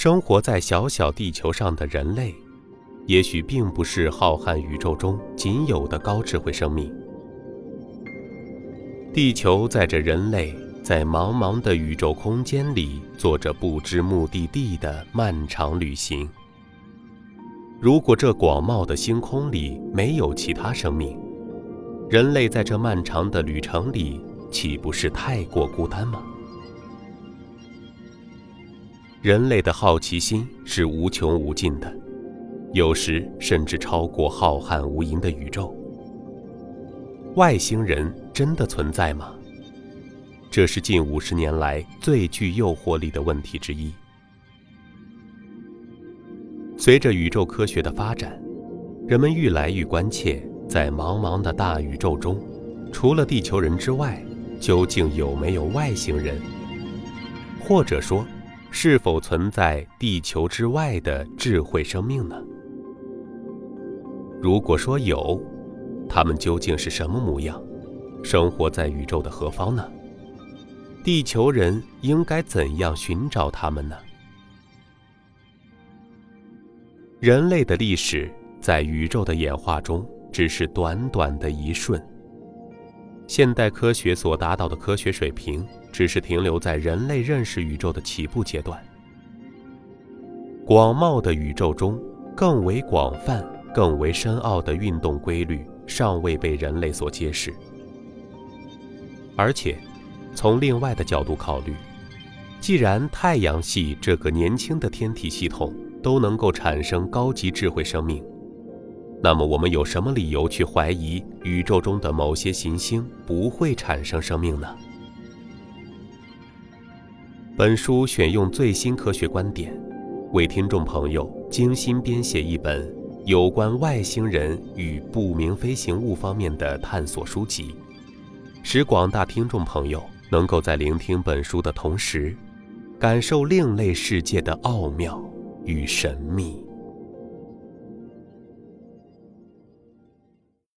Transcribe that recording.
生活在小小地球上的人类，也许并不是浩瀚宇宙中仅有的高智慧生命。地球载着人类，在茫茫的宇宙空间里，做着不知目的地的漫长旅行。如果这广袤的星空里没有其他生命，人类在这漫长的旅程里，岂不是太过孤单吗？人类的好奇心是无穷无尽的，有时甚至超过浩瀚无垠的宇宙。外星人真的存在吗？这是近五十年来最具诱惑力的问题之一。随着宇宙科学的发展，人们愈来愈关切。在茫茫的大宇宙中，除了地球人之外，究竟有没有外星人？或者说，是否存在地球之外的智慧生命呢？如果说有，他们究竟是什么模样？生活在宇宙的何方呢？地球人应该怎样寻找他们呢？人类的历史在宇宙的演化中。只是短短的一瞬。现代科学所达到的科学水平，只是停留在人类认识宇宙的起步阶段。广袤的宇宙中，更为广泛、更为深奥的运动规律，尚未被人类所揭示。而且，从另外的角度考虑，既然太阳系这个年轻的天体系统都能够产生高级智慧生命，那么，我们有什么理由去怀疑宇宙中的某些行星不会产生生命呢？本书选用最新科学观点，为听众朋友精心编写一本有关外星人与不明飞行物方面的探索书籍，使广大听众朋友能够在聆听本书的同时，感受另类世界的奥妙与神秘。